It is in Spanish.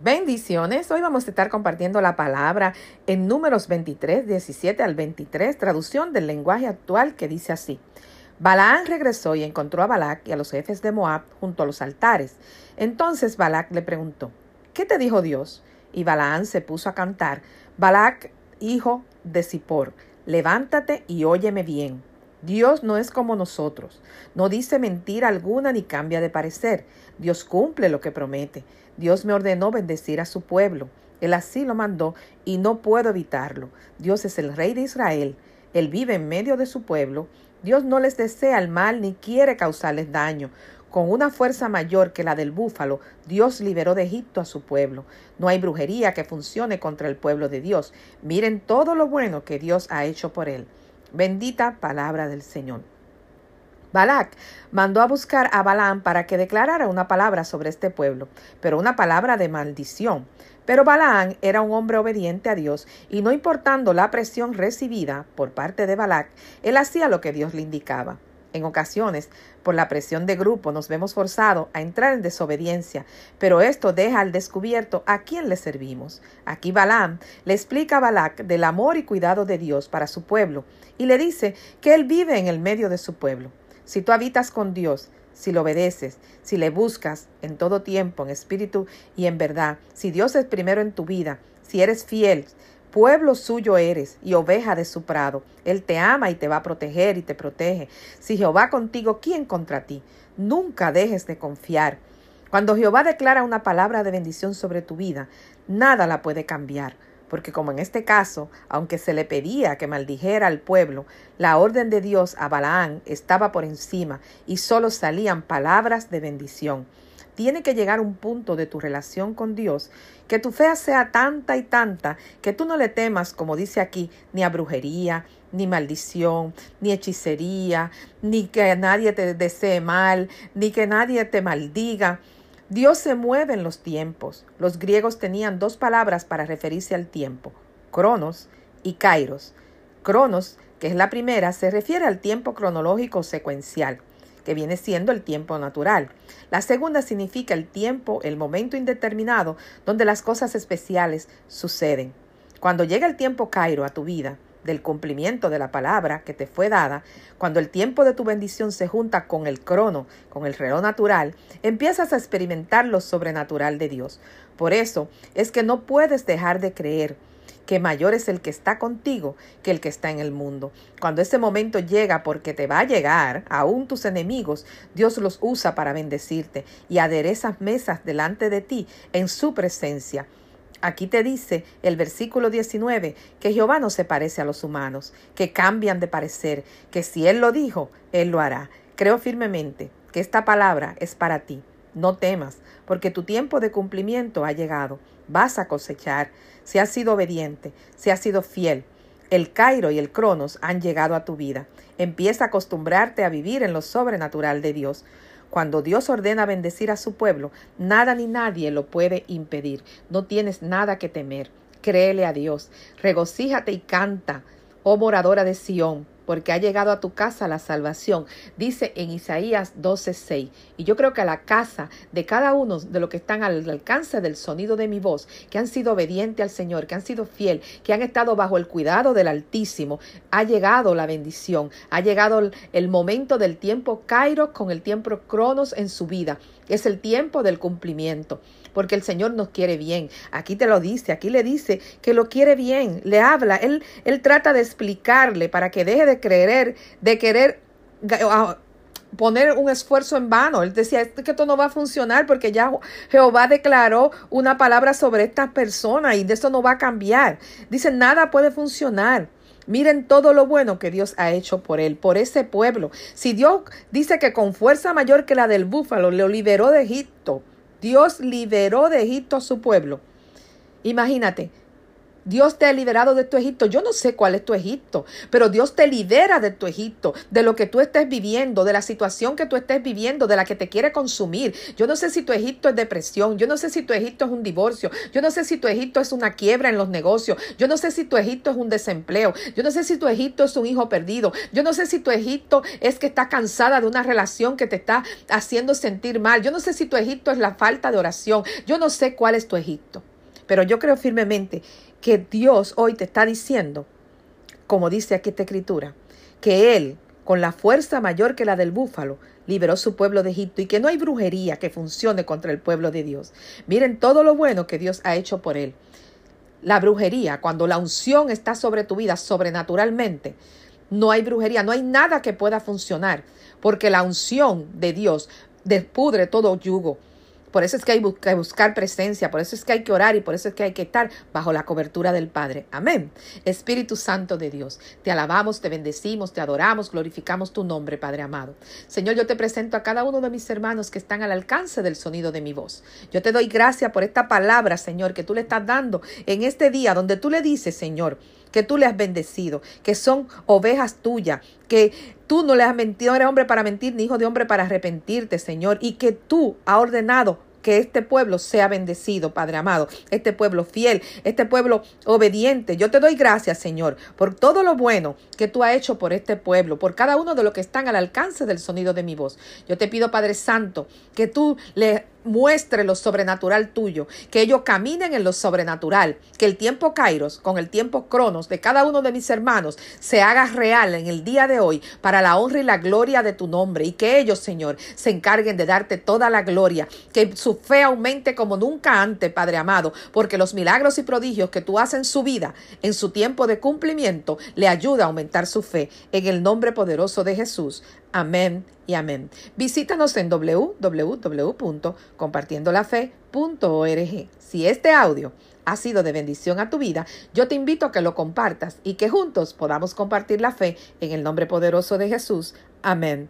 Bendiciones. Hoy vamos a estar compartiendo la palabra en números 23, 17 al 23, traducción del lenguaje actual que dice así. Balaán regresó y encontró a Balac y a los jefes de Moab junto a los altares. Entonces Balac le preguntó, ¿qué te dijo Dios? Y Balaán se puso a cantar, Balac, hijo de Zippor, levántate y óyeme bien. Dios no es como nosotros, no dice mentira alguna ni cambia de parecer. Dios cumple lo que promete. Dios me ordenó bendecir a su pueblo. Él así lo mandó y no puedo evitarlo. Dios es el rey de Israel. Él vive en medio de su pueblo. Dios no les desea el mal ni quiere causarles daño. Con una fuerza mayor que la del búfalo, Dios liberó de Egipto a su pueblo. No hay brujería que funcione contra el pueblo de Dios. Miren todo lo bueno que Dios ha hecho por él. Bendita palabra del Señor. Balac mandó a buscar a Balaam para que declarara una palabra sobre este pueblo, pero una palabra de maldición. Pero Balaam era un hombre obediente a Dios y no importando la presión recibida por parte de Balac, él hacía lo que Dios le indicaba. En ocasiones, por la presión de grupo, nos vemos forzados a entrar en desobediencia, pero esto deja al descubierto a quién le servimos. Aquí Balaam le explica a Balac del amor y cuidado de Dios para su pueblo y le dice que él vive en el medio de su pueblo. Si tú habitas con Dios, si lo obedeces, si le buscas en todo tiempo, en espíritu y en verdad, si Dios es primero en tu vida, si eres fiel, Pueblo suyo eres y oveja de su prado. Él te ama y te va a proteger y te protege. Si Jehová contigo, ¿quién contra ti? Nunca dejes de confiar. Cuando Jehová declara una palabra de bendición sobre tu vida, nada la puede cambiar. Porque como en este caso, aunque se le pedía que maldijera al pueblo, la orden de Dios a Balaán estaba por encima y solo salían palabras de bendición tiene que llegar un punto de tu relación con Dios que tu fe sea tanta y tanta que tú no le temas, como dice aquí, ni a brujería, ni maldición, ni hechicería, ni que nadie te desee mal, ni que nadie te maldiga. Dios se mueve en los tiempos. Los griegos tenían dos palabras para referirse al tiempo, cronos y kairos. Cronos, que es la primera, se refiere al tiempo cronológico secuencial que viene siendo el tiempo natural. La segunda significa el tiempo, el momento indeterminado, donde las cosas especiales suceden. Cuando llega el tiempo Cairo a tu vida, del cumplimiento de la palabra que te fue dada, cuando el tiempo de tu bendición se junta con el crono, con el reloj natural, empiezas a experimentar lo sobrenatural de Dios. Por eso es que no puedes dejar de creer que mayor es el que está contigo que el que está en el mundo. Cuando ese momento llega, porque te va a llegar, aún tus enemigos, Dios los usa para bendecirte y aderezas mesas delante de ti en su presencia. Aquí te dice el versículo 19 que Jehová no se parece a los humanos, que cambian de parecer, que si Él lo dijo, Él lo hará. Creo firmemente que esta palabra es para ti. No temas, porque tu tiempo de cumplimiento ha llegado. Vas a cosechar. Si has sido obediente, si has sido fiel, el Cairo y el Cronos han llegado a tu vida. Empieza a acostumbrarte a vivir en lo sobrenatural de Dios. Cuando Dios ordena bendecir a su pueblo, nada ni nadie lo puede impedir. No tienes nada que temer. Créele a Dios. Regocíjate y canta, oh moradora de Sión porque ha llegado a tu casa la salvación, dice en Isaías 12:6. Y yo creo que a la casa de cada uno de los que están al alcance del sonido de mi voz, que han sido obedientes al Señor, que han sido fiel, que han estado bajo el cuidado del Altísimo, ha llegado la bendición, ha llegado el momento del tiempo Kairos con el tiempo Cronos en su vida. Es el tiempo del cumplimiento porque el Señor nos quiere bien. Aquí te lo dice, aquí le dice que lo quiere bien, le habla, él, él trata de explicarle para que deje de creer, de querer poner un esfuerzo en vano. Él decía, que esto no va a funcionar porque ya Jehová declaró una palabra sobre estas personas y de eso no va a cambiar. Dice, nada puede funcionar. Miren todo lo bueno que Dios ha hecho por él, por ese pueblo. Si Dios dice que con fuerza mayor que la del búfalo lo liberó de Egipto, Dios liberó de Egipto a su pueblo. Imagínate, Dios te ha liberado de tu Egipto. Yo no sé cuál es tu Egipto, pero Dios te libera de tu Egipto, de lo que tú estés viviendo, de la situación que tú estés viviendo, de la que te quiere consumir. Yo no sé si tu Egipto es depresión, yo no sé si tu Egipto es un divorcio, yo no sé si tu Egipto es una quiebra en los negocios, yo no sé si tu Egipto es un desempleo, yo no sé si tu Egipto es un hijo perdido, yo no sé si tu Egipto es que está cansada de una relación que te está haciendo sentir mal, yo no sé si tu Egipto es la falta de oración, yo no sé cuál es tu Egipto. Pero yo creo firmemente que Dios hoy te está diciendo, como dice aquí esta escritura, que Él, con la fuerza mayor que la del búfalo, liberó su pueblo de Egipto y que no hay brujería que funcione contra el pueblo de Dios. Miren todo lo bueno que Dios ha hecho por Él. La brujería, cuando la unción está sobre tu vida sobrenaturalmente, no hay brujería, no hay nada que pueda funcionar, porque la unción de Dios despudre todo yugo, por eso es que hay que buscar presencia, por eso es que hay que orar y por eso es que hay que estar bajo la cobertura del Padre. Amén. Espíritu Santo de Dios, te alabamos, te bendecimos, te adoramos, glorificamos tu nombre, Padre amado. Señor, yo te presento a cada uno de mis hermanos que están al alcance del sonido de mi voz. Yo te doy gracias por esta palabra, Señor, que tú le estás dando en este día donde tú le dices, Señor, que tú le has bendecido, que son ovejas tuyas, que tú no le has mentido, no eres hombre para mentir, ni hijo de hombre para arrepentirte, Señor, y que tú has ordenado que este pueblo sea bendecido, Padre amado, este pueblo fiel, este pueblo obediente. Yo te doy gracias, Señor, por todo lo bueno que tú has hecho por este pueblo, por cada uno de los que están al alcance del sonido de mi voz. Yo te pido, Padre Santo, que tú le muestre lo sobrenatural tuyo, que ellos caminen en lo sobrenatural, que el tiempo Kairos con el tiempo Cronos de cada uno de mis hermanos se haga real en el día de hoy para la honra y la gloria de tu nombre y que ellos, Señor, se encarguen de darte toda la gloria, que su fe aumente como nunca antes, Padre amado, porque los milagros y prodigios que tú haces en su vida, en su tiempo de cumplimiento, le ayuda a aumentar su fe en el nombre poderoso de Jesús. Amén y amén. Visítanos en www.compartiendolafe.org. Si este audio ha sido de bendición a tu vida, yo te invito a que lo compartas y que juntos podamos compartir la fe en el nombre poderoso de Jesús. Amén